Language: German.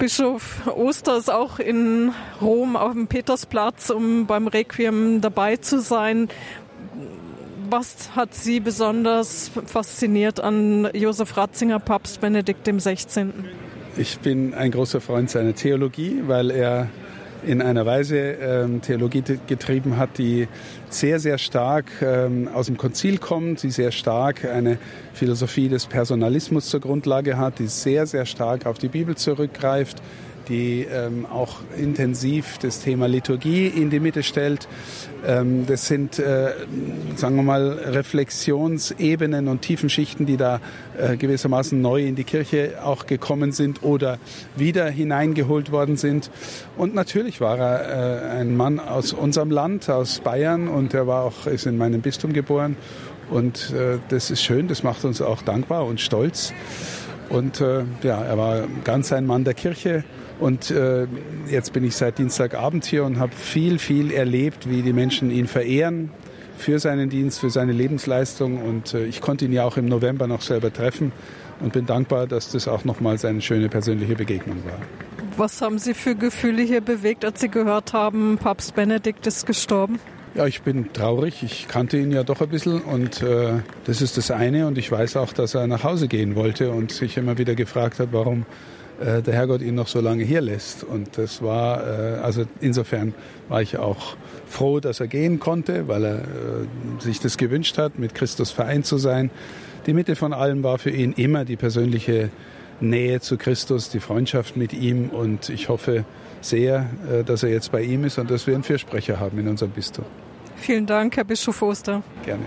Bischof Oster ist auch in Rom auf dem Petersplatz, um beim Requiem dabei zu sein. Was hat Sie besonders fasziniert an Josef Ratzinger, Papst Benedikt XVI.? Ich bin ein großer Freund seiner Theologie, weil er in einer Weise ähm, Theologie getrieben hat, die sehr, sehr stark ähm, aus dem Konzil kommt, die sehr stark eine Philosophie des Personalismus zur Grundlage hat, die sehr, sehr stark auf die Bibel zurückgreift, die ähm, auch intensiv das Thema Liturgie in die Mitte stellt. Ähm, das sind, äh, sagen wir mal, Reflexionsebenen und Tiefenschichten, die da äh, gewissermaßen neu in die Kirche auch gekommen sind oder wieder hineingeholt worden sind. Und natürlich war er äh, ein Mann aus unserem Land, aus Bayern, und er war auch ist in meinem Bistum geboren. Und äh, das ist schön, das macht uns auch dankbar und stolz. Und äh, ja, er war ganz ein Mann der Kirche und äh, jetzt bin ich seit Dienstagabend hier und habe viel, viel erlebt, wie die Menschen ihn verehren für seinen Dienst, für seine Lebensleistung. Und äh, ich konnte ihn ja auch im November noch selber treffen und bin dankbar, dass das auch nochmals eine schöne persönliche Begegnung war. Was haben Sie für Gefühle hier bewegt, als Sie gehört haben, Papst Benedikt ist gestorben? Ja, ich bin traurig. Ich kannte ihn ja doch ein bisschen und äh, das ist das eine. Und ich weiß auch, dass er nach Hause gehen wollte und sich immer wieder gefragt hat, warum äh, der Herrgott ihn noch so lange hier lässt. Und das war, äh, also insofern war ich auch froh, dass er gehen konnte, weil er äh, sich das gewünscht hat, mit Christus vereint zu sein. Die Mitte von allem war für ihn immer die persönliche Nähe zu Christus, die Freundschaft mit ihm. Und ich hoffe sehr, äh, dass er jetzt bei ihm ist und dass wir einen Fürsprecher haben in unserem Bistum. Vielen Dank, Herr Bischof Oster. Gerne.